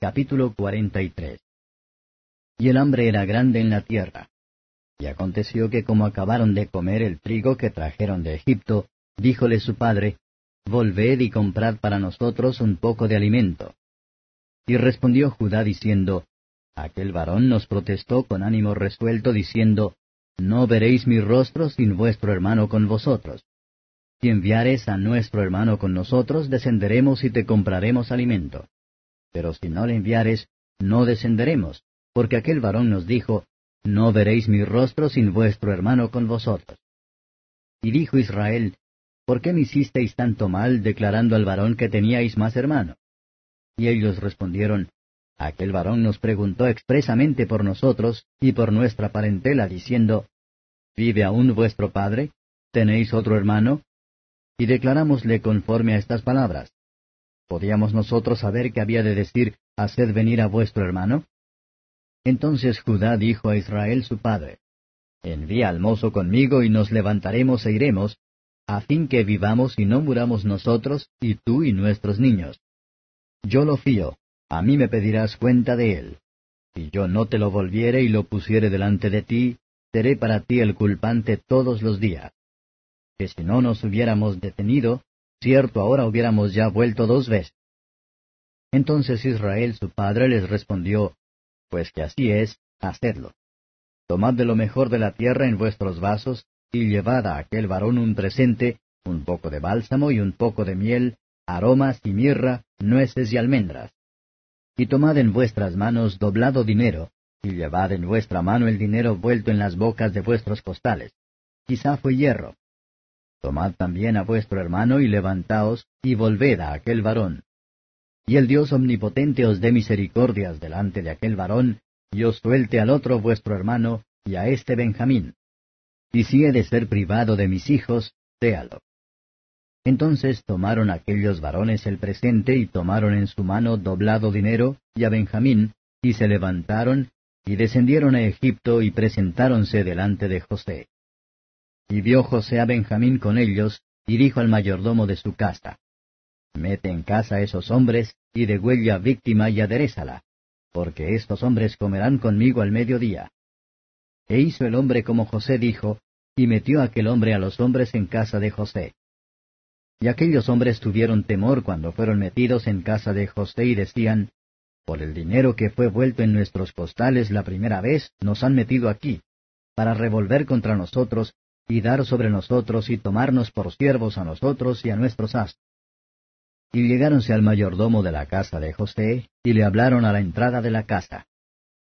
Capítulo 43 Y el hambre era grande en la tierra. Y aconteció que como acabaron de comer el trigo que trajeron de Egipto, díjole su padre, Volved y comprad para nosotros un poco de alimento. Y respondió Judá diciendo, Aquel varón nos protestó con ánimo resuelto, diciendo, No veréis mi rostro sin vuestro hermano con vosotros. Si enviares a nuestro hermano con nosotros, descenderemos y te compraremos alimento. Pero si no le enviares, no descenderemos, porque aquel varón nos dijo, No veréis mi rostro sin vuestro hermano con vosotros. Y dijo Israel, ¿Por qué me hicisteis tanto mal declarando al varón que teníais más hermano? Y ellos respondieron, Aquel varón nos preguntó expresamente por nosotros y por nuestra parentela, diciendo, ¿Vive aún vuestro padre? ¿Tenéis otro hermano? Y declarámosle conforme a estas palabras. ¿Podíamos nosotros saber que había de decir, Haced venir a vuestro hermano? Entonces Judá dijo a Israel su padre, Envía al mozo conmigo y nos levantaremos e iremos, a fin que vivamos y no muramos nosotros, y tú y nuestros niños. Yo lo fío, a mí me pedirás cuenta de él. Si yo no te lo volviere y lo pusiere delante de ti, seré para ti el culpante todos los días. Que si no nos hubiéramos detenido, cierto ahora hubiéramos ya vuelto dos veces. Entonces Israel su padre les respondió, Pues que así es, hacedlo. Tomad de lo mejor de la tierra en vuestros vasos, y llevad a aquel varón un presente, un poco de bálsamo y un poco de miel, aromas y mirra, nueces y almendras y tomad en vuestras manos doblado dinero, y llevad en vuestra mano el dinero vuelto en las bocas de vuestros costales. Quizá fue hierro. Tomad también a vuestro hermano y levantaos, y volved a aquel varón. Y el Dios omnipotente os dé misericordias delante de aquel varón, y os suelte al otro vuestro hermano, y a este Benjamín. Y si he de ser privado de mis hijos, séalo. Entonces tomaron aquellos varones el presente y tomaron en su mano doblado dinero y a Benjamín, y se levantaron, y descendieron a Egipto y presentáronse delante de José. Y vio José a Benjamín con ellos, y dijo al mayordomo de su casa, Mete en casa a esos hombres, y degüella víctima y aderezala, porque estos hombres comerán conmigo al mediodía. E hizo el hombre como José dijo, y metió aquel hombre a los hombres en casa de José. Y aquellos hombres tuvieron temor cuando fueron metidos en casa de José y decían, Por el dinero que fue vuelto en nuestros costales la primera vez, nos han metido aquí, para revolver contra nosotros, y dar sobre nosotros y tomarnos por siervos a nosotros y a nuestros astros. Y llegáronse al mayordomo de la casa de José, y le hablaron a la entrada de la casa.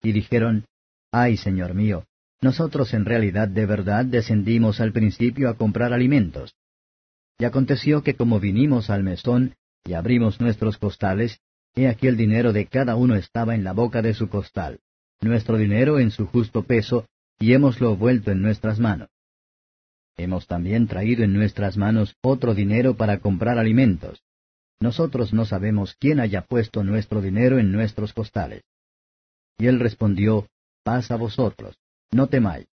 Y dijeron, Ay, señor mío, nosotros en realidad de verdad descendimos al principio a comprar alimentos. Y aconteció que como vinimos al mesón y abrimos nuestros costales, he aquí el dinero de cada uno estaba en la boca de su costal, nuestro dinero en su justo peso, y hemoslo vuelto en nuestras manos. Hemos también traído en nuestras manos otro dinero para comprar alimentos. Nosotros no sabemos quién haya puesto nuestro dinero en nuestros costales. Y él respondió, Paz a vosotros, no temáis.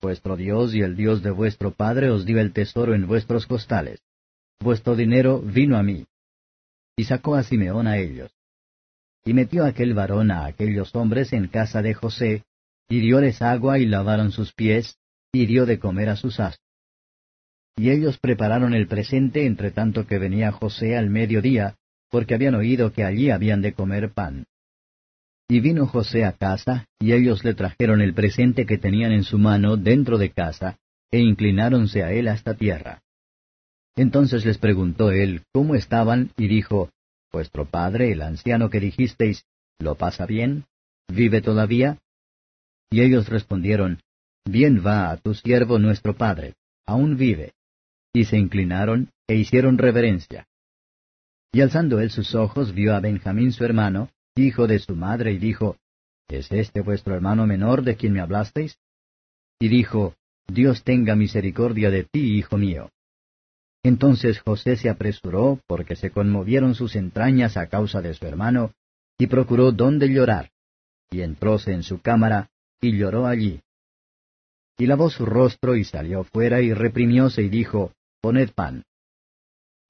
Vuestro Dios y el Dios de vuestro Padre os dio el tesoro en vuestros costales. Vuestro dinero vino a mí. Y sacó a Simeón a ellos. Y metió aquel varón a aquellos hombres en casa de José, y dióles agua y lavaron sus pies, y dio de comer a sus astros. Y ellos prepararon el presente entre tanto que venía José al mediodía, porque habían oído que allí habían de comer pan. Y vino José a casa, y ellos le trajeron el presente que tenían en su mano dentro de casa, e inclináronse a él hasta tierra. Entonces les preguntó él cómo estaban, y dijo, Vuestro padre, el anciano que dijisteis, ¿lo pasa bien? ¿Vive todavía? Y ellos respondieron, Bien va a tu siervo nuestro padre, aún vive. Y se inclinaron e hicieron reverencia. Y alzando él sus ojos vio a Benjamín su hermano, hijo de su madre, y dijo, ¿Es este vuestro hermano menor de quien me hablasteis? Y dijo, Dios tenga misericordia de ti, hijo mío. Entonces José se apresuró, porque se conmovieron sus entrañas a causa de su hermano, y procuró dónde llorar, y entróse en su cámara, y lloró allí. Y lavó su rostro, y salió fuera, y reprimióse, y dijo, Poned pan.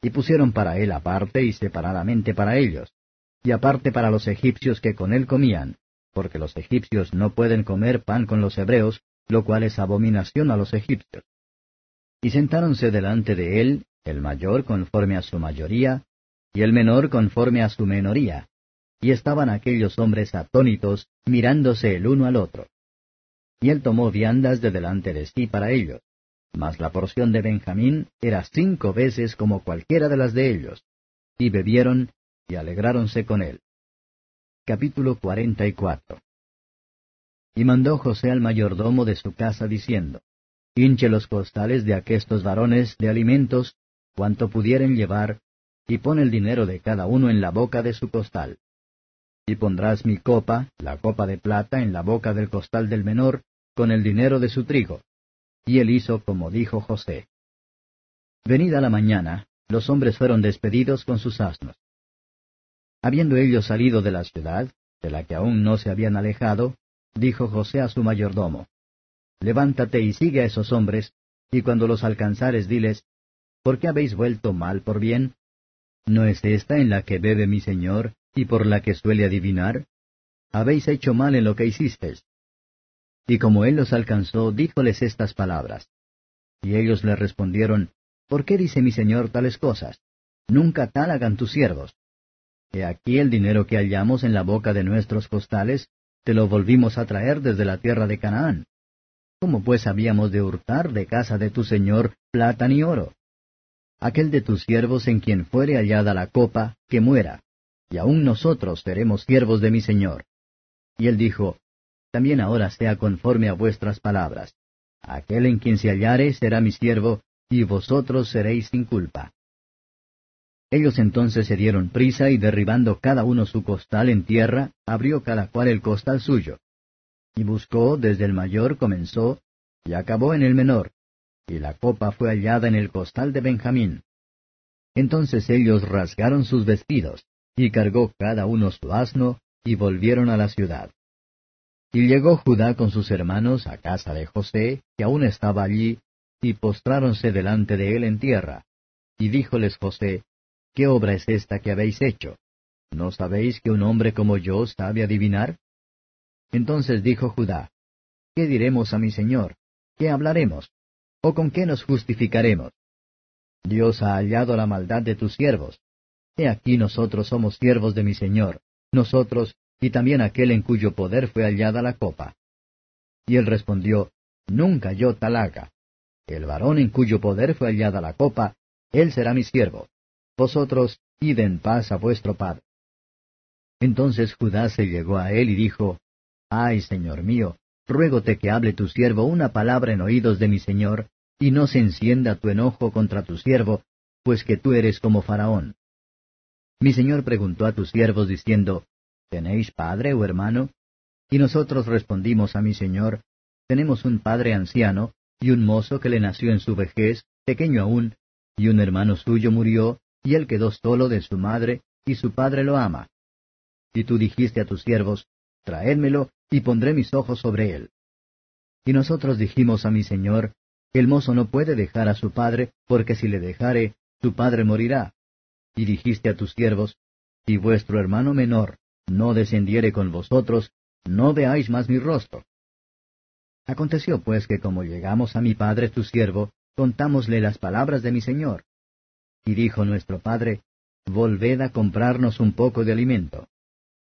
Y pusieron para él aparte y separadamente para ellos y aparte para los egipcios que con él comían, porque los egipcios no pueden comer pan con los hebreos, lo cual es abominación a los egipcios. Y sentáronse delante de él, el mayor conforme a su mayoría, y el menor conforme a su menoría, y estaban aquellos hombres atónitos, mirándose el uno al otro. Y él tomó viandas de delante de sí para ellos, mas la porción de Benjamín era cinco veces como cualquiera de las de ellos, y bebieron y alegráronse con él. Capítulo 44 Y mandó José al mayordomo de su casa diciendo, Hinche los costales de aquestos varones de alimentos, cuanto pudieren llevar, y pon el dinero de cada uno en la boca de su costal. Y pondrás mi copa, la copa de plata, en la boca del costal del menor, con el dinero de su trigo. Y él hizo como dijo José. Venida la mañana, los hombres fueron despedidos con sus asnos. Habiendo ellos salido de la ciudad, de la que aún no se habían alejado, dijo José a su mayordomo, Levántate y sigue a esos hombres, y cuando los alcanzares diles, ¿por qué habéis vuelto mal por bien? ¿No es esta en la que bebe mi señor, y por la que suele adivinar? Habéis hecho mal en lo que hicisteis. Y como él los alcanzó, díjoles estas palabras. Y ellos le respondieron, ¿Por qué dice mi señor tales cosas? Nunca tal hagan tus siervos. He aquí el dinero que hallamos en la boca de nuestros costales, te lo volvimos a traer desde la tierra de Canaán. ¿Cómo pues habíamos de hurtar de casa de tu señor plata ni oro? Aquel de tus siervos en quien fuere hallada la copa, que muera, y aun nosotros seremos siervos de mi señor. Y él dijo, También ahora sea conforme a vuestras palabras. Aquel en quien se hallare será mi siervo, y vosotros seréis sin culpa. Ellos entonces se dieron prisa y derribando cada uno su costal en tierra, abrió cada cual el costal suyo. Y buscó desde el mayor comenzó, y acabó en el menor, y la copa fue hallada en el costal de Benjamín. Entonces ellos rasgaron sus vestidos, y cargó cada uno su asno, y volvieron a la ciudad. Y llegó Judá con sus hermanos a casa de José, que aún estaba allí, y postráronse delante de él en tierra. Y díjoles José, ¿Qué obra es esta que habéis hecho? ¿No sabéis que un hombre como yo sabe adivinar? Entonces dijo Judá, ¿Qué diremos a mi señor? ¿Qué hablaremos? ¿O con qué nos justificaremos? Dios ha hallado la maldad de tus siervos. He aquí nosotros somos siervos de mi señor, nosotros y también aquel en cuyo poder fue hallada la copa. Y él respondió, Nunca yo tal haga. El varón en cuyo poder fue hallada la copa, él será mi siervo vosotros id en paz a vuestro padre. Entonces Judá se llegó a él y dijo, Ay, señor mío, ruégote que hable tu siervo una palabra en oídos de mi señor, y no se encienda tu enojo contra tu siervo, pues que tú eres como Faraón. Mi señor preguntó a tus siervos diciendo, ¿Tenéis padre o hermano? Y nosotros respondimos a mi señor, Tenemos un padre anciano, y un mozo que le nació en su vejez, pequeño aún, y un hermano suyo murió, y él quedó solo de su madre, y su padre lo ama. Y tú dijiste a tus siervos, Traédmelo, y pondré mis ojos sobre él. Y nosotros dijimos a mi señor, El mozo no puede dejar a su padre, porque si le dejare, su padre morirá. Y dijiste a tus siervos, Si vuestro hermano menor no descendiere con vosotros, no veáis más mi rostro. Aconteció pues que como llegamos a mi padre tu siervo, contámosle las palabras de mi señor. Y dijo nuestro padre, Volved a comprarnos un poco de alimento.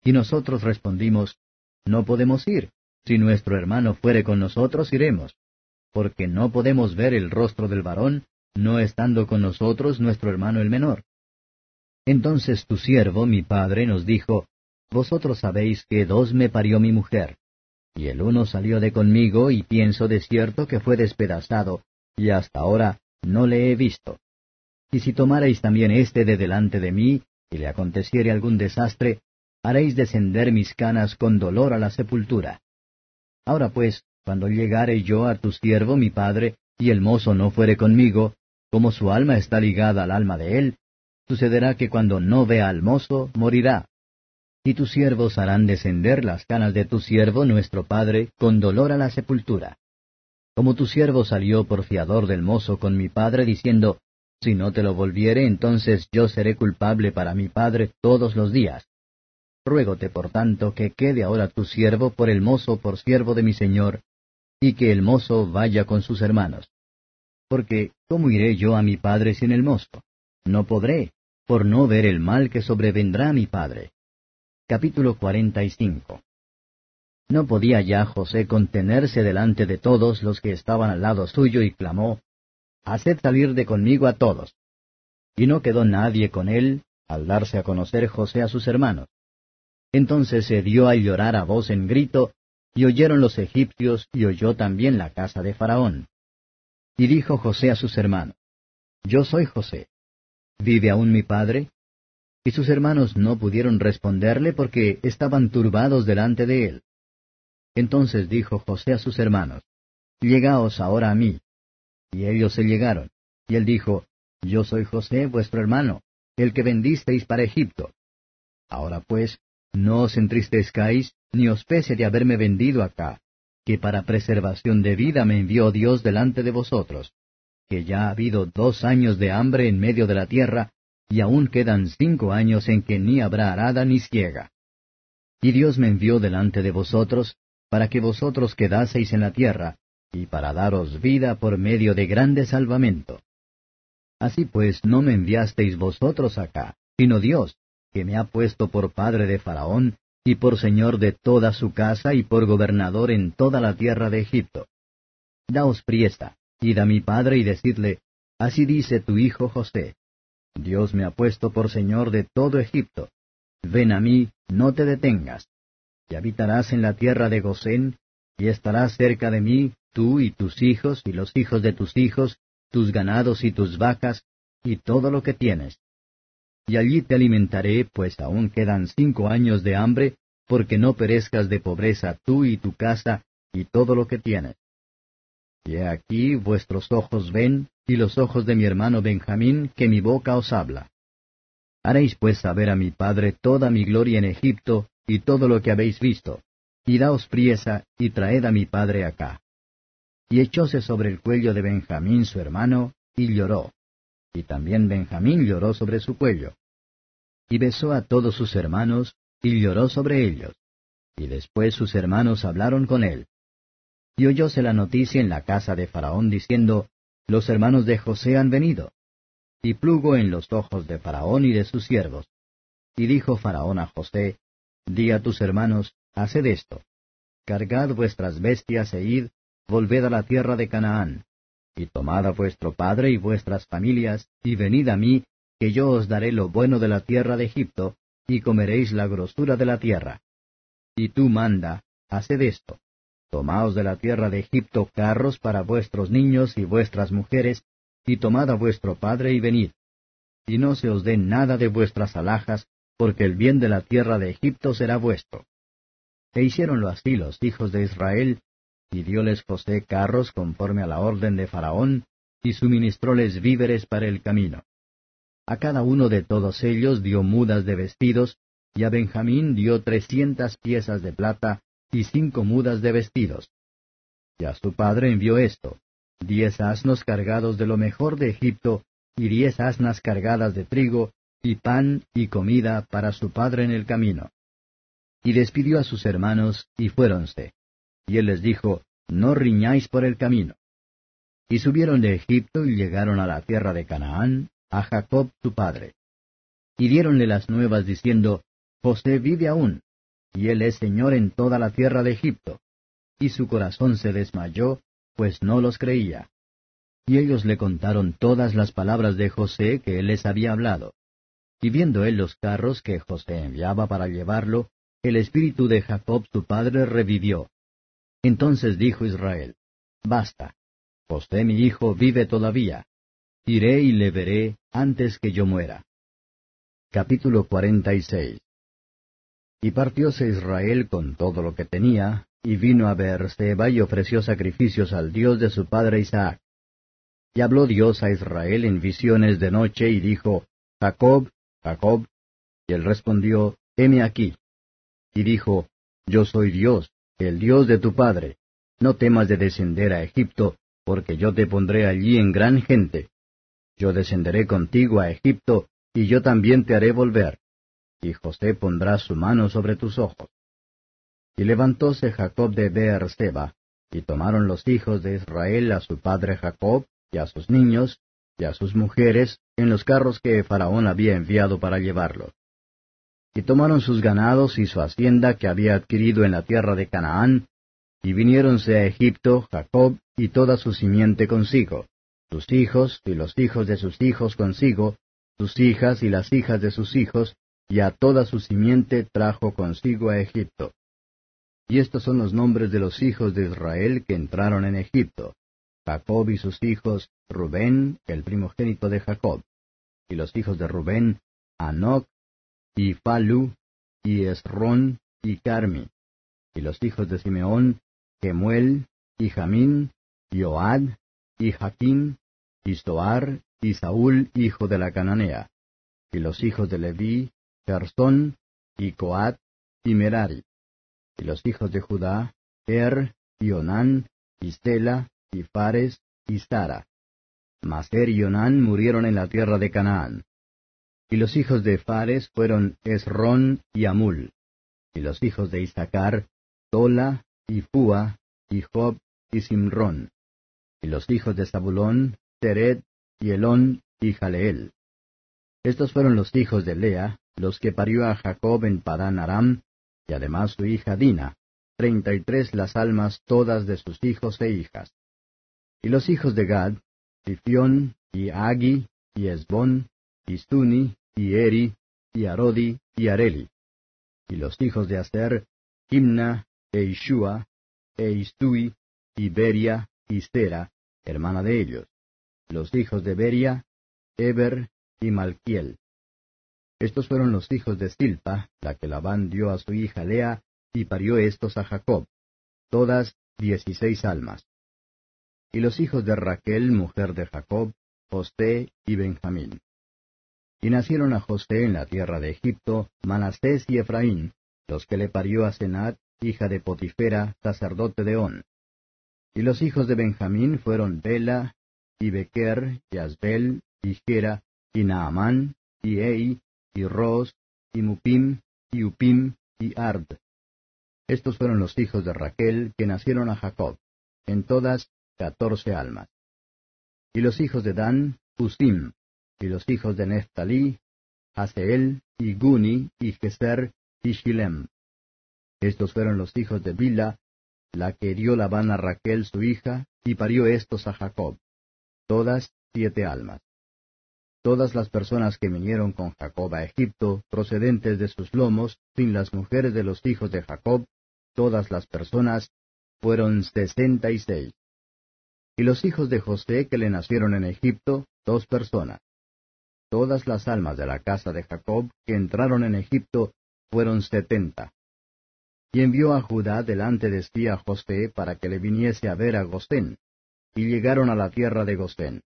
Y nosotros respondimos, No podemos ir. Si nuestro hermano fuere con nosotros, iremos. Porque no podemos ver el rostro del varón, no estando con nosotros nuestro hermano el menor. Entonces tu siervo, mi padre, nos dijo, Vosotros sabéis que dos me parió mi mujer. Y el uno salió de conmigo y pienso de cierto que fue despedazado, y hasta ahora no le he visto. Y si tomareis también éste de delante de mí, y le aconteciere algún desastre, haréis descender mis canas con dolor a la sepultura. Ahora pues, cuando llegare yo a tu siervo mi padre, y el mozo no fuere conmigo, como su alma está ligada al alma de él, sucederá que cuando no vea al mozo, morirá. Y tus siervos harán descender las canas de tu siervo nuestro padre con dolor a la sepultura. Como tu siervo salió por fiador del mozo con mi padre, diciendo, si no te lo volviere, entonces yo seré culpable para mi padre todos los días. ruégote por tanto que quede ahora tu siervo por el mozo por siervo de mi señor, y que el mozo vaya con sus hermanos. Porque, ¿cómo iré yo a mi padre sin el mozo? No podré, por no ver el mal que sobrevendrá a mi padre. Capítulo 45 No podía ya José contenerse delante de todos los que estaban al lado suyo y clamó, Haced salir de conmigo a todos. Y no quedó nadie con él, al darse a conocer José a sus hermanos. Entonces se dio a llorar a voz en grito, y oyeron los egipcios, y oyó también la casa de Faraón. Y dijo José a sus hermanos, Yo soy José. ¿Vive aún mi padre? Y sus hermanos no pudieron responderle porque estaban turbados delante de él. Entonces dijo José a sus hermanos, Llegaos ahora a mí. Y ellos se llegaron. Y él dijo, Yo soy José, vuestro hermano, el que vendisteis para Egipto. Ahora pues, no os entristezcáis, ni os pese de haberme vendido acá, que para preservación de vida me envió Dios delante de vosotros, que ya ha habido dos años de hambre en medio de la tierra, y aún quedan cinco años en que ni habrá arada ni ciega. Y Dios me envió delante de vosotros, para que vosotros quedaseis en la tierra, y para daros vida por medio de grande salvamento. Así pues, no me enviasteis vosotros acá, sino Dios, que me ha puesto por padre de Faraón, y por señor de toda su casa, y por gobernador en toda la tierra de Egipto. Daos priesa, id a mi padre y decidle, Así dice tu hijo José, Dios me ha puesto por señor de todo Egipto. Ven a mí, no te detengas. Y habitarás en la tierra de Gosén, y estarás cerca de mí, tú y tus hijos y los hijos de tus hijos, tus ganados y tus vacas, y todo lo que tienes y allí te alimentaré, pues aún quedan cinco años de hambre, porque no perezcas de pobreza tú y tu casa y todo lo que tienes. Y aquí vuestros ojos ven, y los ojos de mi hermano Benjamín, que mi boca os habla. Haréis pues saber a mi padre toda mi gloria en Egipto, y todo lo que habéis visto, y daos priesa, y traed a mi padre acá. Y echóse sobre el cuello de Benjamín su hermano, y lloró y también Benjamín lloró sobre su cuello. Y besó a todos sus hermanos, y lloró sobre ellos. Y después sus hermanos hablaron con él. Y oyóse la noticia en la casa de Faraón diciendo, Los hermanos de José han venido. Y plugo en los ojos de Faraón y de sus siervos. Y dijo Faraón a José, Di a tus hermanos, haced esto. Cargad vuestras bestias e id, volved a la tierra de Canaán y tomad a vuestro padre y vuestras familias, y venid a mí, que yo os daré lo bueno de la tierra de Egipto, y comeréis la grosura de la tierra. Y tú manda, haced esto. Tomaos de la tierra de Egipto carros para vuestros niños y vuestras mujeres, y tomad a vuestro padre y venid. Y no se os dé nada de vuestras alhajas, porque el bien de la tierra de Egipto será vuestro. E hicieronlo así los hijos de Israel, y dióles José carros conforme a la orden de Faraón, y suministróles víveres para el camino. A cada uno de todos ellos dio mudas de vestidos, y a Benjamín dio trescientas piezas de plata y cinco mudas de vestidos. Y a su padre envió esto, diez asnos cargados de lo mejor de Egipto, y diez asnas cargadas de trigo, y pan y comida para su padre en el camino. Y despidió a sus hermanos, y fuéronse. Y él les dijo, No riñáis por el camino. Y subieron de Egipto y llegaron a la tierra de Canaán, a Jacob su padre. Y diéronle las nuevas diciendo, José vive aún, y él es señor en toda la tierra de Egipto. Y su corazón se desmayó, pues no los creía. Y ellos le contaron todas las palabras de José que él les había hablado. Y viendo él los carros que José enviaba para llevarlo, el espíritu de Jacob su padre revivió, entonces dijo Israel, Basta, José mi hijo vive todavía. Iré y le veré antes que yo muera. Capítulo 46 Y partióse Israel con todo lo que tenía, y vino a Beerseba y ofreció sacrificios al Dios de su padre Isaac. Y habló Dios a Israel en visiones de noche y dijo, Jacob, Jacob. Y él respondió, Heme aquí. Y dijo, Yo soy Dios, el Dios de tu padre. No temas de descender a Egipto, porque yo te pondré allí en gran gente. Yo descenderé contigo a Egipto, y yo también te haré volver. Y José pondrá su mano sobre tus ojos. Y levantóse Jacob de Beerseba, y tomaron los hijos de Israel a su padre Jacob, y a sus niños, y a sus mujeres, en los carros que Faraón había enviado para llevarlo. Y tomaron sus ganados y su hacienda que había adquirido en la tierra de Canaán, y viniéronse a Egipto Jacob y toda su simiente consigo, sus hijos y los hijos de sus hijos consigo, sus hijas y las hijas de sus hijos, y a toda su simiente trajo consigo a Egipto. Y estos son los nombres de los hijos de Israel que entraron en Egipto. Jacob y sus hijos, Rubén, el primogénito de Jacob. Y los hijos de Rubén, Anoc, y Falu, y Esrón, y Carmi. Y los hijos de Simeón, Gemuel, y Jamín, y Oad, y Jaquín, y Soar, y Saúl, hijo de la Cananea. Y los hijos de Leví, Y Coat, y Merari. Y los hijos de Judá, Er, y Onán, y Stela, y Fares, y Sara. Mas Er y Onán murieron en la tierra de Canaán. Y los hijos de Fares fueron Esrón y Amul. Y los hijos de Isaacar, Tola, y Fua, y Job, y Simrón. Y los hijos de Zabulón, Teret, y Elón, y Jaleel. Estos fueron los hijos de Lea, los que parió a Jacob en Padán Aram, y además su hija Dina, treinta y tres las almas todas de sus hijos e hijas. Y los hijos de Gad, Sifión, y Agi, y Esbón, y Stuni, y Eri, y Arodi, y Areli. Y los hijos de Aser, Himna, e Ishua, e Istui, y Beria, y Sera, hermana de ellos. Los hijos de Beria, Eber y Malquiel. Estos fueron los hijos de Silpa, la que Labán dio a su hija Lea, y parió estos a Jacob, todas dieciséis almas. Y los hijos de Raquel, mujer de Jacob, José y Benjamín. Y nacieron a José en la tierra de Egipto, Manastés y Efraín, los que le parió a Senat, hija de Potifera, sacerdote de On. Y los hijos de Benjamín fueron Bela, y Bequer, y Asbel, y Gera, y Naamán, y Ei, y Ros, y Mupim, y Upim, y Ard. Estos fueron los hijos de Raquel que nacieron a Jacob, en todas catorce almas. Y los hijos de Dan, Usim, y los hijos de Neftalí, Haseel, y Guni, y Geser, y Shilem. Estos fueron los hijos de Bila, la que dio Labán a Raquel su hija, y parió estos a Jacob, todas siete almas. Todas las personas que vinieron con Jacob a Egipto, procedentes de sus lomos, sin las mujeres de los hijos de Jacob, todas las personas, fueron sesenta y seis. Y los hijos de José que le nacieron en Egipto, dos personas. Todas las almas de la casa de Jacob que entraron en Egipto fueron setenta. Y envió a Judá delante de sí a José para que le viniese a ver a Gosén. Y llegaron a la tierra de Gosén.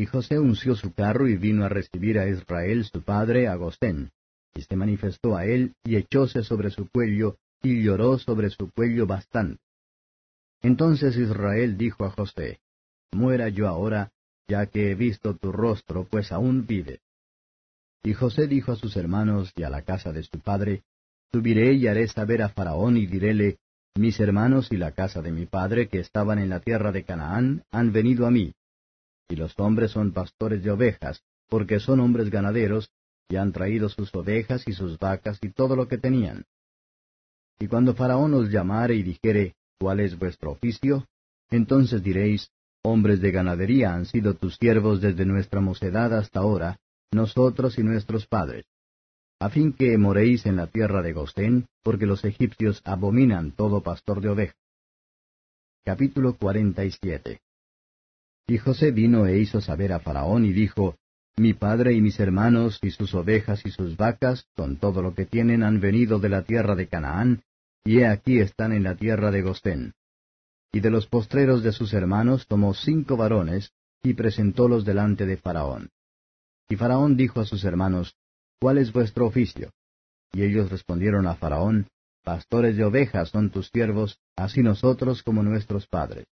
Y José unció su carro y vino a recibir a Israel su padre a Gosén. Y se manifestó a él y echóse sobre su cuello y lloró sobre su cuello bastante. Entonces Israel dijo a José, Muera yo ahora, ya que he visto tu rostro, pues aún vive. Y José dijo a sus hermanos y a la casa de su padre, Subiré y haré saber a Faraón y diréle, Mis hermanos y la casa de mi padre que estaban en la tierra de Canaán han venido a mí. Y los hombres son pastores de ovejas, porque son hombres ganaderos, y han traído sus ovejas y sus vacas y todo lo que tenían. Y cuando Faraón os llamare y dijere, ¿cuál es vuestro oficio? Entonces diréis, hombres de ganadería han sido tus siervos desde nuestra mocedad hasta ahora, nosotros y nuestros padres, a fin que moréis en la tierra de Gosén, porque los egipcios abominan todo pastor de ovejas. Capítulo 47 Y José vino e hizo saber a Faraón y dijo, Mi padre y mis hermanos y sus ovejas y sus vacas, con todo lo que tienen, han venido de la tierra de Canaán, y he aquí están en la tierra de Gostén. Y de los postreros de sus hermanos tomó cinco varones, y presentólos delante de Faraón. Y Faraón dijo a sus hermanos, ¿Cuál es vuestro oficio? Y ellos respondieron a Faraón, Pastores de ovejas son tus siervos, así nosotros como nuestros padres.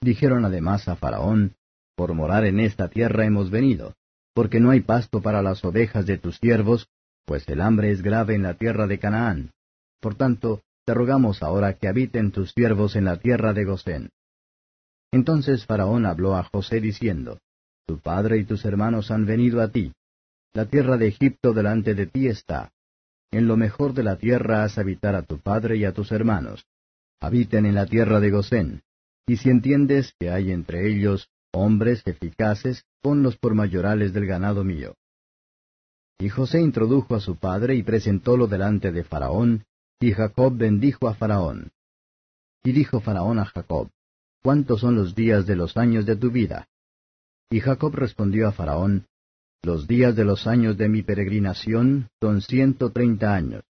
Dijeron además a Faraón, Por morar en esta tierra hemos venido, porque no hay pasto para las ovejas de tus siervos, pues el hambre es grave en la tierra de Canaán. Por tanto, te rogamos ahora que habiten tus siervos en la tierra de Gosén. Entonces Faraón habló a José diciendo, Tu padre y tus hermanos han venido a ti. La tierra de Egipto delante de ti está. En lo mejor de la tierra has habitar a tu padre y a tus hermanos. Habiten en la tierra de Gosén. Y si entiendes que hay entre ellos hombres eficaces, ponlos por mayorales del ganado mío. Y José introdujo a su padre y presentólo delante de Faraón, y Jacob bendijo a Faraón. Y dijo Faraón a Jacob, ¿Cuántos son los días de los años de tu vida? Y Jacob respondió a Faraón, Los días de los años de mi peregrinación son ciento treinta años.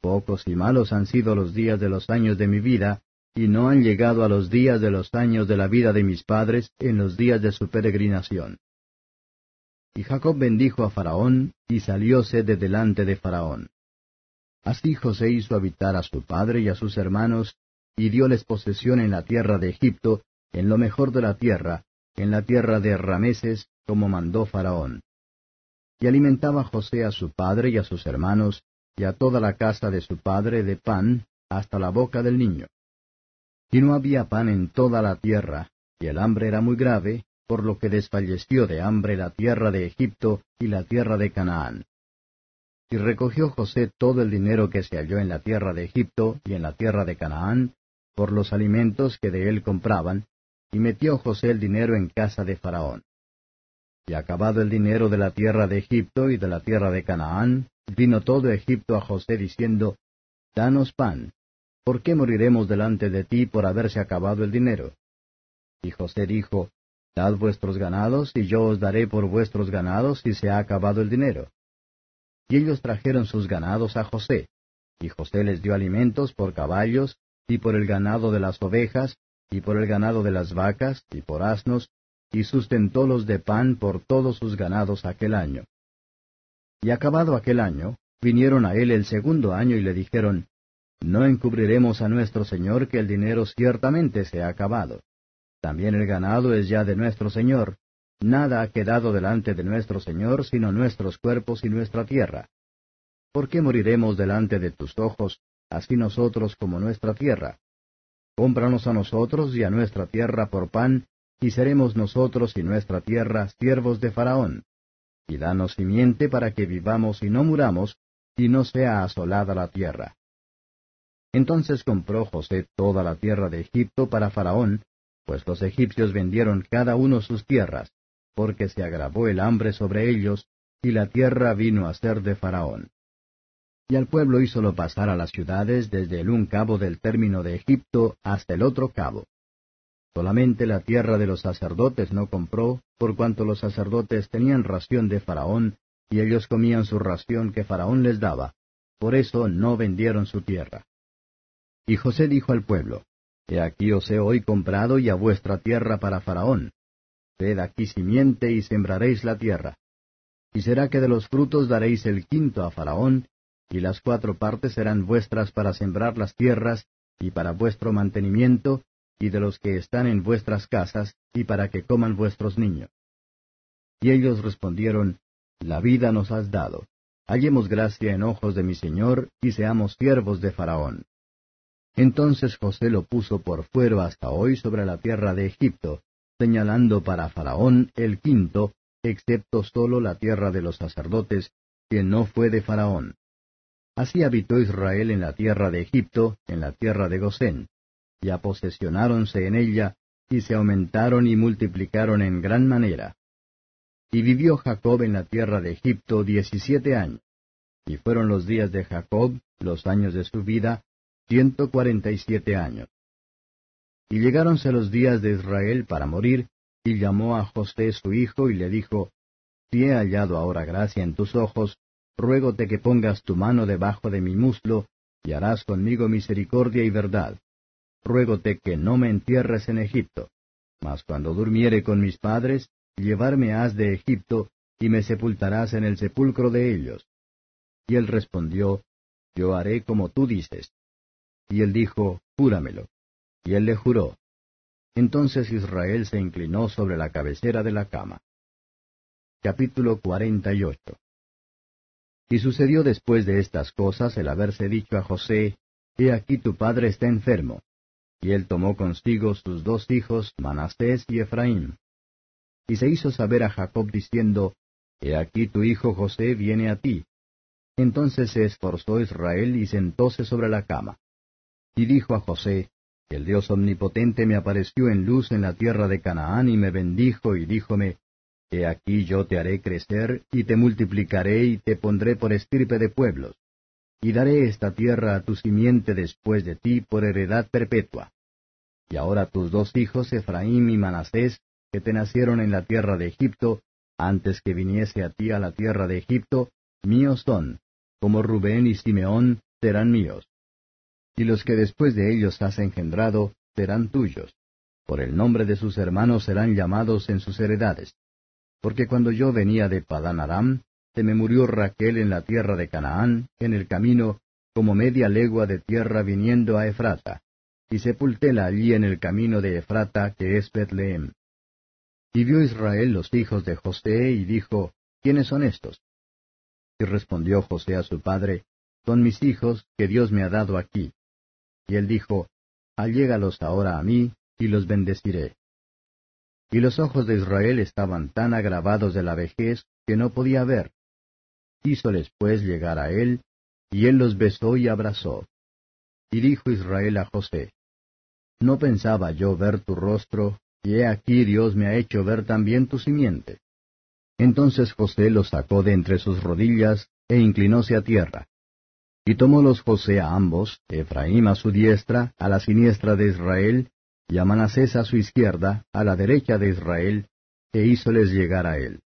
Pocos y malos han sido los días de los años de mi vida, y no han llegado a los días de los años de la vida de mis padres en los días de su peregrinación. Y Jacob bendijo a Faraón, y salióse de delante de Faraón. Así José hizo habitar a su padre y a sus hermanos, y dióles posesión en la tierra de Egipto, en lo mejor de la tierra, en la tierra de Rameses, como mandó Faraón. Y alimentaba José a su padre y a sus hermanos, y a toda la casa de su padre de pan, hasta la boca del niño. Y no había pan en toda la tierra, y el hambre era muy grave, por lo que desfalleció de hambre la tierra de Egipto y la tierra de Canaán. Y recogió José todo el dinero que se halló en la tierra de Egipto y en la tierra de Canaán, por los alimentos que de él compraban, y metió José el dinero en casa de Faraón. Y acabado el dinero de la tierra de Egipto y de la tierra de Canaán, vino todo Egipto a José diciendo, Danos pan, ¿por qué moriremos delante de ti por haberse acabado el dinero? Y José dijo, Dad vuestros ganados, y yo os daré por vuestros ganados si se ha acabado el dinero. Y ellos trajeron sus ganados a José, y José les dio alimentos por caballos, y por el ganado de las ovejas, y por el ganado de las vacas, y por asnos, y sustentólos de pan por todos sus ganados aquel año. Y acabado aquel año, vinieron a él el segundo año y le dijeron, No encubriremos a nuestro Señor que el dinero ciertamente se ha acabado. También el ganado es ya de nuestro Señor. Nada ha quedado delante de nuestro Señor sino nuestros cuerpos y nuestra tierra. ¿Por qué moriremos delante de tus ojos, así nosotros como nuestra tierra? Cómpranos a nosotros y a nuestra tierra por pan, y seremos nosotros y nuestra tierra siervos de Faraón. Y danos simiente para que vivamos y no muramos, y no sea asolada la tierra. Entonces compró José toda la tierra de Egipto para Faraón, pues los egipcios vendieron cada uno sus tierras, porque se agravó el hambre sobre ellos, y la tierra vino a ser de Faraón. Y al pueblo hízolo pasar a las ciudades desde el un cabo del término de Egipto hasta el otro cabo. Solamente la tierra de los sacerdotes no compró, por cuanto los sacerdotes tenían ración de Faraón, y ellos comían su ración que Faraón les daba, por eso no vendieron su tierra. Y José dijo al pueblo, He aquí os he hoy comprado y a vuestra tierra para Faraón. Ved aquí simiente y sembraréis la tierra. Y será que de los frutos daréis el quinto a Faraón, y las cuatro partes serán vuestras para sembrar las tierras, y para vuestro mantenimiento, y de los que están en vuestras casas, y para que coman vuestros niños. Y ellos respondieron, La vida nos has dado. Hallemos gracia en ojos de mi Señor, y seamos siervos de Faraón. Entonces José lo puso por fuero hasta hoy sobre la tierra de Egipto, señalando para Faraón el quinto, excepto sólo la tierra de los sacerdotes, que no fue de Faraón. Así habitó Israel en la tierra de Egipto, en la tierra de Gosén, y aposesionáronse en ella, y se aumentaron y multiplicaron en gran manera. Y vivió Jacob en la tierra de Egipto diecisiete años, y fueron los días de Jacob, los años de su vida, ciento cuarenta y siete años. Y llegáronse los días de Israel para morir, y llamó a José su hijo y le dijo, Si he hallado ahora gracia en tus ojos, ruégote que pongas tu mano debajo de mi muslo, y harás conmigo misericordia y verdad. Ruégote que no me entierres en Egipto. Mas cuando durmiere con mis padres, llevarme has de Egipto, y me sepultarás en el sepulcro de ellos. Y él respondió, Yo haré como tú dices. Y él dijo, Júramelo. Y él le juró. Entonces Israel se inclinó sobre la cabecera de la cama. Capítulo 48 Y sucedió después de estas cosas el haberse dicho a José, He aquí tu padre está enfermo. Y él tomó consigo sus dos hijos, Manasés y Efraín. Y se hizo saber a Jacob diciendo, He aquí tu hijo José viene a ti. Entonces se esforzó Israel y sentóse sobre la cama. Y dijo a José, El Dios omnipotente me apareció en luz en la tierra de Canaán y me bendijo y díjome, He aquí yo te haré crecer, y te multiplicaré, y te pondré por estirpe de pueblos. Y daré esta tierra a tu simiente después de ti por heredad perpetua. Y ahora tus dos hijos, Efraín y Manasés, que te nacieron en la tierra de Egipto, antes que viniese a ti a la tierra de Egipto, míos son, como Rubén y Simeón serán míos. Y los que después de ellos has engendrado serán tuyos. Por el nombre de sus hermanos serán llamados en sus heredades porque cuando yo venía de Padán Aram, se me murió Raquel en la tierra de Canaán, en el camino, como media legua de tierra viniendo a Efrata, y sepultéla allí en el camino de Efrata, que es Betlehem. Y vio Israel los hijos de José, y dijo, ¿quiénes son estos? Y respondió José a su padre, Son mis hijos que Dios me ha dado aquí. Y él dijo, Allégalos ahora a mí, y los bendeciré. Y los ojos de Israel estaban tan agravados de la vejez que no podía ver. Hízoles pues llegar a él, y él los besó y abrazó. Y dijo Israel a José, No pensaba yo ver tu rostro, y he aquí Dios me ha hecho ver también tu simiente. Entonces José los sacó de entre sus rodillas, e inclinóse a tierra. Y tomólos José a ambos, Efraín a su diestra, a la siniestra de Israel, y a Manasés a su izquierda, a la derecha de Israel, e hízoles llegar a él.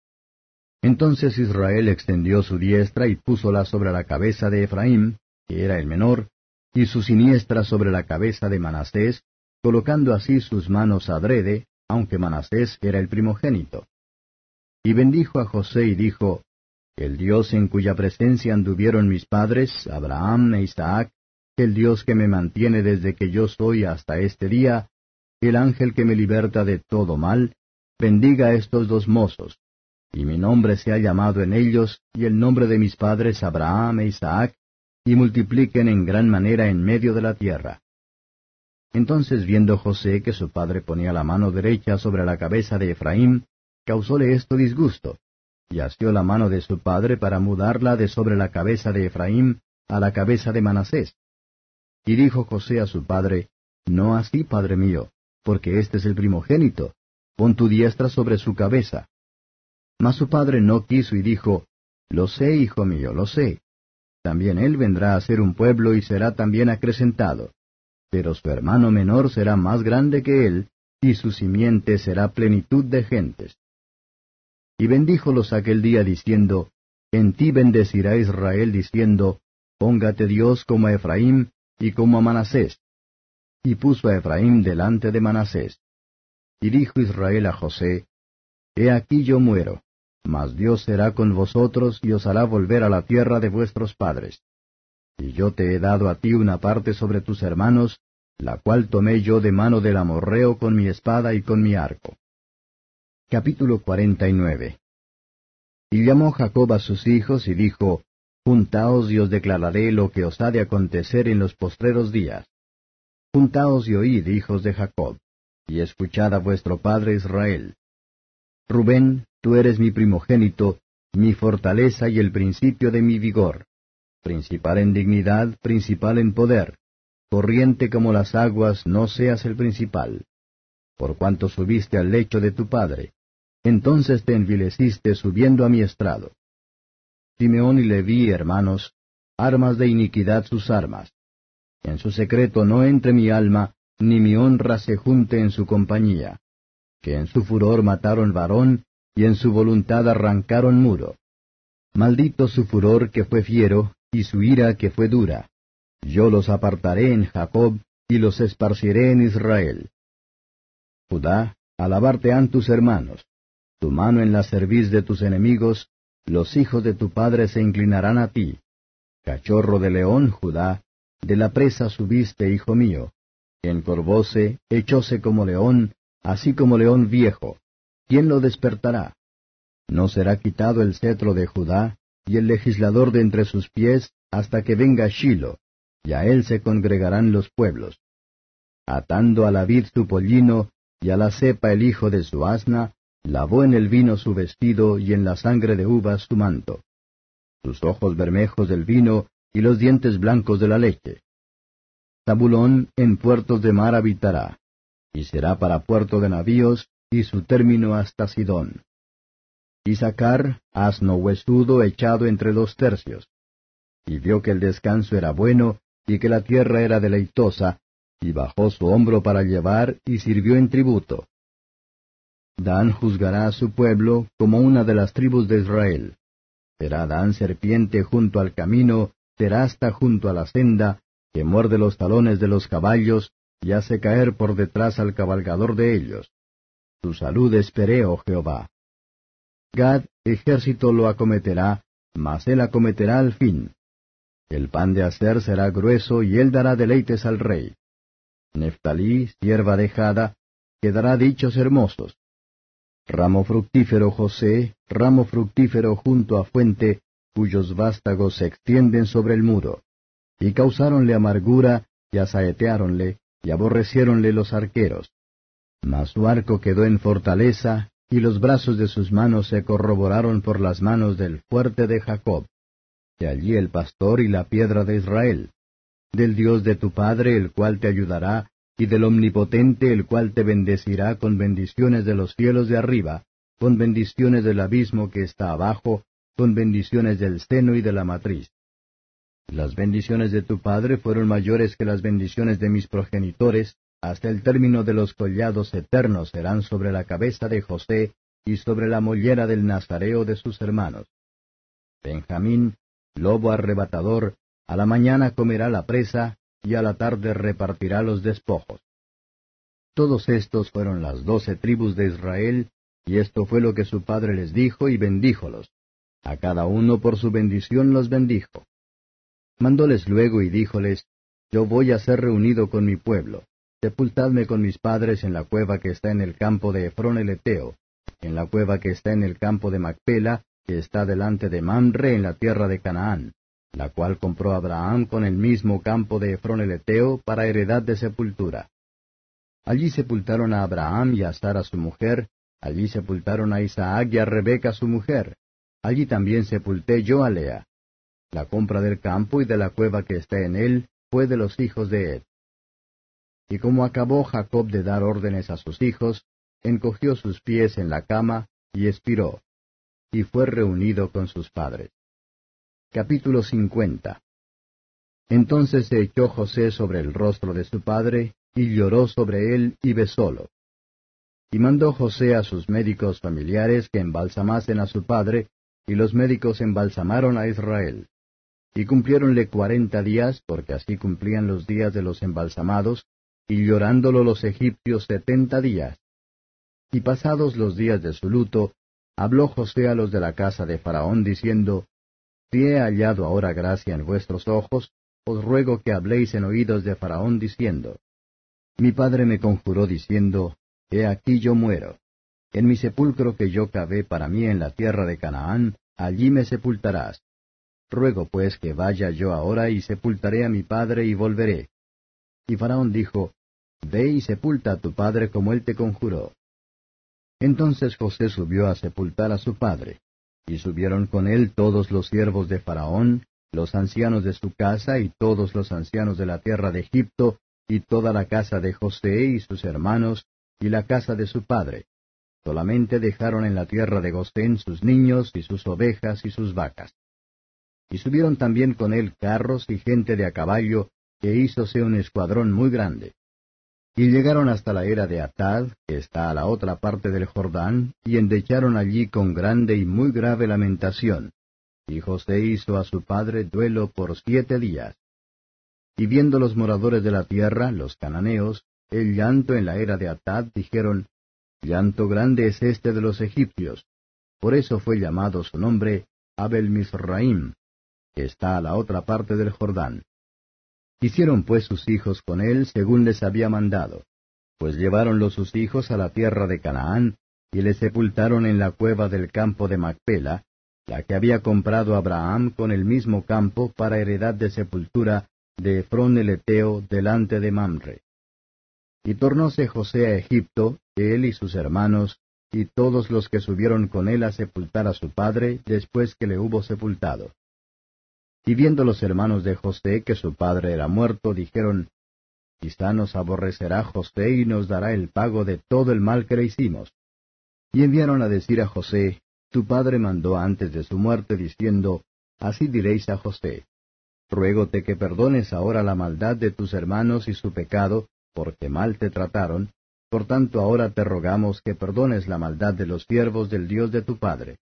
Entonces Israel extendió su diestra y púsola sobre la cabeza de Efraín, que era el menor, y su siniestra sobre la cabeza de Manasés, colocando así sus manos adrede, aunque Manasés era el primogénito. Y bendijo a José y dijo, El Dios en cuya presencia anduvieron mis padres, Abraham e Isaac, el Dios que me mantiene desde que yo soy hasta este día, el ángel que me liberta de todo mal, bendiga a estos dos mozos, y mi nombre sea llamado en ellos, y el nombre de mis padres Abraham e Isaac, y multipliquen en gran manera en medio de la tierra. Entonces viendo José que su padre ponía la mano derecha sobre la cabeza de Efraín, causóle esto disgusto, y asió la mano de su padre para mudarla de sobre la cabeza de Efraín a la cabeza de Manasés. Y dijo José a su padre, No así, padre mío, porque este es el primogénito. Pon tu diestra sobre su cabeza. Mas su padre no quiso y dijo, Lo sé, hijo mío, lo sé. También él vendrá a ser un pueblo y será también acrecentado. Pero su hermano menor será más grande que él, y su simiente será plenitud de gentes. Y bendíjolos aquel día diciendo, En ti bendecirá Israel diciendo, Póngate Dios como a Efraín y como a Manasés y puso a Efraín delante de Manasés. Y dijo Israel a José, He aquí yo muero, mas Dios será con vosotros y os hará volver a la tierra de vuestros padres. Y yo te he dado a ti una parte sobre tus hermanos, la cual tomé yo de mano del amorreo con mi espada y con mi arco. Capítulo 49 Y llamó Jacob a sus hijos y dijo, Juntaos y os declararé lo que os ha de acontecer en los postreros días. Juntaos y oíd, hijos de Jacob, y escuchad a vuestro padre Israel. Rubén, tú eres mi primogénito, mi fortaleza y el principio de mi vigor, principal en dignidad, principal en poder, corriente como las aguas, no seas el principal. Por cuanto subiste al lecho de tu padre, entonces te envileciste subiendo a mi estrado. Simeón y Leví, hermanos, armas de iniquidad sus armas en su secreto no entre mi alma, ni mi honra se junte en su compañía. Que en su furor mataron varón, y en su voluntad arrancaron muro. Maldito su furor que fue fiero, y su ira que fue dura. Yo los apartaré en Jacob, y los esparciré en Israel. Judá, alabarte han tus hermanos. Tu mano en la cerviz de tus enemigos, los hijos de tu padre se inclinarán a ti. Cachorro de león, Judá, de la presa subiste, hijo mío. Encorvóse, echóse como león, así como león viejo. ¿Quién lo despertará? No será quitado el cetro de Judá, y el legislador de entre sus pies, hasta que venga Shilo, y a él se congregarán los pueblos. Atando a la vid su pollino, y a la cepa el hijo de su asna, lavó en el vino su vestido y en la sangre de uvas su manto. Sus ojos bermejos del vino y los dientes blancos de la leche. Zabulón en puertos de mar habitará, y será para puerto de navíos, y su término hasta Sidón. Isaacar, asno huesudo echado entre dos tercios. Y vio que el descanso era bueno, y que la tierra era deleitosa, y bajó su hombro para llevar, y sirvió en tributo. Dan juzgará a su pueblo como una de las tribus de Israel. Será Dan serpiente junto al camino, terasta junto a la senda, que muerde los talones de los caballos, y hace caer por detrás al cabalgador de ellos. Tu salud esperé, oh Jehová. Gad ejército lo acometerá, mas él acometerá al fin. El pan de hacer será grueso, y él dará deleites al rey. Neftalí, sierva dejada, quedará dichos hermosos. Ramo fructífero José, ramo fructífero junto a fuente, cuyos vástagos se extienden sobre el muro. Y causáronle amargura, y asaeteáronle, y aborreciéronle los arqueros. Mas su arco quedó en fortaleza, y los brazos de sus manos se corroboraron por las manos del fuerte de Jacob. De allí el pastor y la piedra de Israel. Del Dios de tu Padre, el cual te ayudará, y del Omnipotente, el cual te bendecirá con bendiciones de los cielos de arriba, con bendiciones del abismo que está abajo, con bendiciones del seno y de la matriz. Las bendiciones de tu Padre fueron mayores que las bendiciones de mis progenitores, hasta el término de los collados eternos serán sobre la cabeza de José y sobre la mollera del nazareo de sus hermanos. Benjamín, lobo arrebatador, a la mañana comerá la presa, y a la tarde repartirá los despojos. Todos estos fueron las doce tribus de Israel, y esto fue lo que su padre les dijo y bendíjolos. A cada uno por su bendición los bendijo. Mandóles luego y díjoles, Yo voy a ser reunido con mi pueblo. Sepultadme con mis padres en la cueva que está en el campo de Efrón el Eteo, en la cueva que está en el campo de Macpela, que está delante de Mamre en la tierra de Canaán la cual compró Abraham con el mismo campo de Efrón el Eteo para heredad de sepultura. Allí sepultaron a Abraham y a Sara su mujer, allí sepultaron a Isaac y a Rebeca su mujer, allí también sepulté yo a Lea. La compra del campo y de la cueva que está en él fue de los hijos de Ed. Y como acabó Jacob de dar órdenes a sus hijos, encogió sus pies en la cama y expiró, y fue reunido con sus padres. Capítulo 50 Entonces se echó José sobre el rostro de su padre, y lloró sobre él, y besólo. Y mandó José a sus médicos familiares que embalsamasen a su padre, y los médicos embalsamaron a Israel. Y cumpliéronle cuarenta días, porque así cumplían los días de los embalsamados, y llorándolo los egipcios setenta días. Y pasados los días de su luto, habló José a los de la casa de Faraón, diciendo, si he hallado ahora gracia en vuestros ojos, os ruego que habléis en oídos de Faraón diciendo, Mi padre me conjuró diciendo, He aquí yo muero. En mi sepulcro que yo cavé para mí en la tierra de Canaán, allí me sepultarás. Ruego pues que vaya yo ahora y sepultaré a mi padre y volveré. Y Faraón dijo, Ve y sepulta a tu padre como él te conjuró. Entonces José subió a sepultar a su padre. Y subieron con él todos los siervos de Faraón, los ancianos de su casa y todos los ancianos de la tierra de Egipto, y toda la casa de José y sus hermanos, y la casa de su padre. Solamente dejaron en la tierra de Gosén sus niños y sus ovejas y sus vacas. Y subieron también con él carros y gente de a caballo, que hízose un escuadrón muy grande. Y llegaron hasta la era de Atad, que está a la otra parte del Jordán, y endecharon allí con grande y muy grave lamentación. Y José hizo a su padre duelo por siete días. Y viendo los moradores de la tierra, los cananeos, el llanto en la era de Atad, dijeron, Llanto grande es este de los egipcios. Por eso fue llamado su nombre Abel Misraim, que está a la otra parte del Jordán. Hicieron pues sus hijos con él según les había mandado, pues lleváronlo sus hijos a la tierra de Canaán, y le sepultaron en la cueva del campo de Macpela, la que había comprado Abraham con el mismo campo para heredad de sepultura de Efrón el Eteo delante de Mamre. Y tornóse José a Egipto, él y sus hermanos, y todos los que subieron con él a sepultar a su padre después que le hubo sepultado. Y viendo los hermanos de José que su padre era muerto, dijeron, Quizá nos aborrecerá José y nos dará el pago de todo el mal que le hicimos. Y enviaron a decir a José, Tu padre mandó antes de su muerte, diciendo, Así diréis a José, Ruégote que perdones ahora la maldad de tus hermanos y su pecado, porque mal te trataron, por tanto ahora te rogamos que perdones la maldad de los siervos del Dios de tu padre.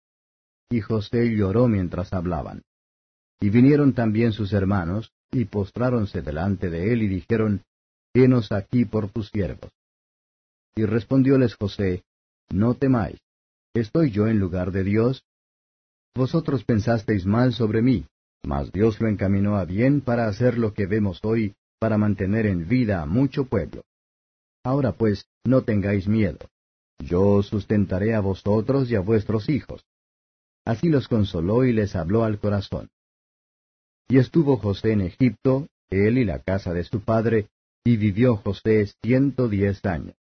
Y José lloró mientras hablaban. Y vinieron también sus hermanos, y postráronse delante de él y dijeron, Henos aquí por tus siervos. Y respondióles José, No temáis, ¿estoy yo en lugar de Dios? Vosotros pensasteis mal sobre mí, mas Dios lo encaminó a bien para hacer lo que vemos hoy, para mantener en vida a mucho pueblo. Ahora pues, no tengáis miedo. Yo os sustentaré a vosotros y a vuestros hijos. Así los consoló y les habló al corazón. Y estuvo José en Egipto, él y la casa de su padre, y vivió José ciento diez años.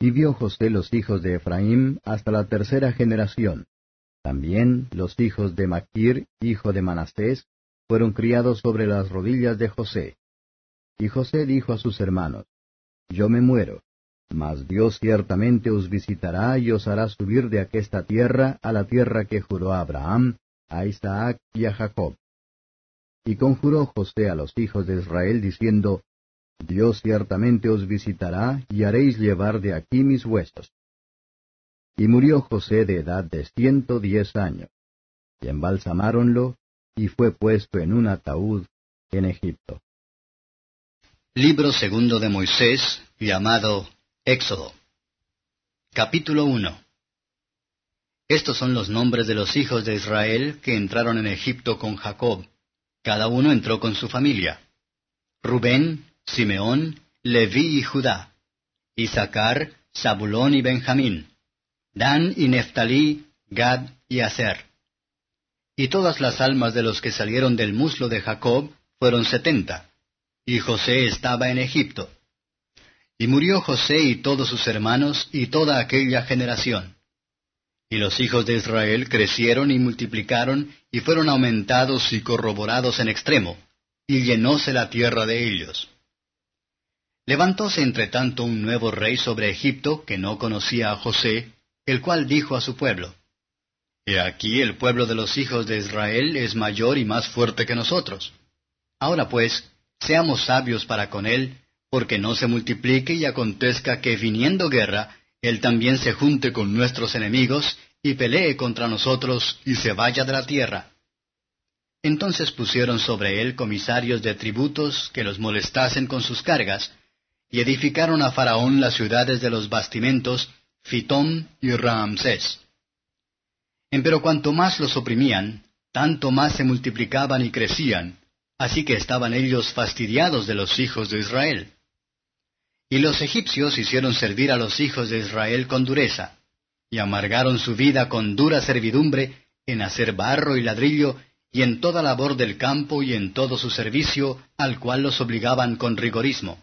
Y vio José los hijos de Efraín hasta la tercera generación. También los hijos de Maquir, hijo de Manastés, fueron criados sobre las rodillas de José. Y José dijo a sus hermanos, Yo me muero, mas Dios ciertamente os visitará y os hará subir de aquesta tierra a la tierra que juró a Abraham, a Isaac y a Jacob. Y conjuró José a los hijos de Israel diciendo, Dios ciertamente os visitará y haréis llevar de aquí mis huesos. Y murió José de edad de ciento diez años. Y embalsamáronlo, y fue puesto en un ataúd en Egipto. Libro segundo de Moisés, llamado Éxodo. Capítulo 1 Estos son los nombres de los hijos de Israel que entraron en Egipto con Jacob. Cada uno entró con su familia. Rubén, Simeón, Leví y Judá. Isaacar, Zabulón y Benjamín. Dan y Neftalí, Gad y Aser. Y todas las almas de los que salieron del muslo de Jacob fueron setenta. Y José estaba en Egipto. Y murió José y todos sus hermanos y toda aquella generación. Y los hijos de Israel crecieron y multiplicaron y fueron aumentados y corroborados en extremo, y llenóse la tierra de ellos. Levantóse entre tanto un nuevo rey sobre Egipto que no conocía a José, el cual dijo a su pueblo, He aquí el pueblo de los hijos de Israel es mayor y más fuerte que nosotros. Ahora pues, seamos sabios para con él, porque no se multiplique y acontezca que viniendo guerra, él también se junte con nuestros enemigos y pelee contra nosotros y se vaya de la tierra. Entonces pusieron sobre él comisarios de tributos que los molestasen con sus cargas, y edificaron a Faraón las ciudades de los bastimentos, Fitón y Ramsés. Empero cuanto más los oprimían, tanto más se multiplicaban y crecían, así que estaban ellos fastidiados de los hijos de Israel. Y los egipcios hicieron servir a los hijos de Israel con dureza, y amargaron su vida con dura servidumbre en hacer barro y ladrillo, y en toda labor del campo y en todo su servicio, al cual los obligaban con rigorismo.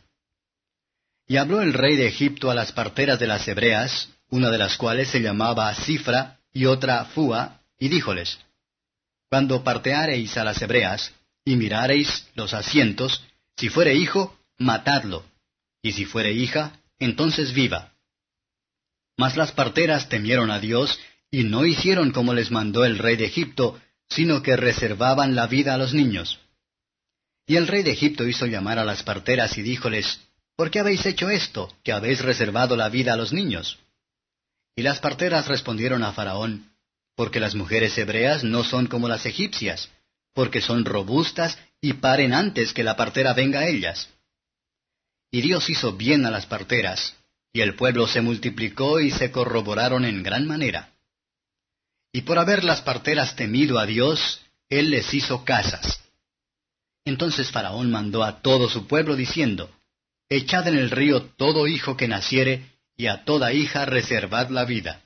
Y habló el rey de Egipto a las parteras de las hebreas, una de las cuales se llamaba Cifra, y otra Fua, y díjoles, Cuando parteareis a las hebreas, y mirareis los asientos, si fuere hijo, matadlo, y si fuere hija, entonces viva. Mas las parteras temieron a Dios, y no hicieron como les mandó el rey de Egipto, sino que reservaban la vida a los niños. Y el rey de Egipto hizo llamar a las parteras y díjoles, ¿Por qué habéis hecho esto, que habéis reservado la vida a los niños? Y las parteras respondieron a Faraón, porque las mujeres hebreas no son como las egipcias, porque son robustas y paren antes que la partera venga a ellas. Y Dios hizo bien a las parteras, y el pueblo se multiplicó y se corroboraron en gran manera. Y por haber las parteras temido a Dios, Él les hizo casas. Entonces Faraón mandó a todo su pueblo diciendo, Echad en el río todo hijo que naciere, y a toda hija reservad la vida.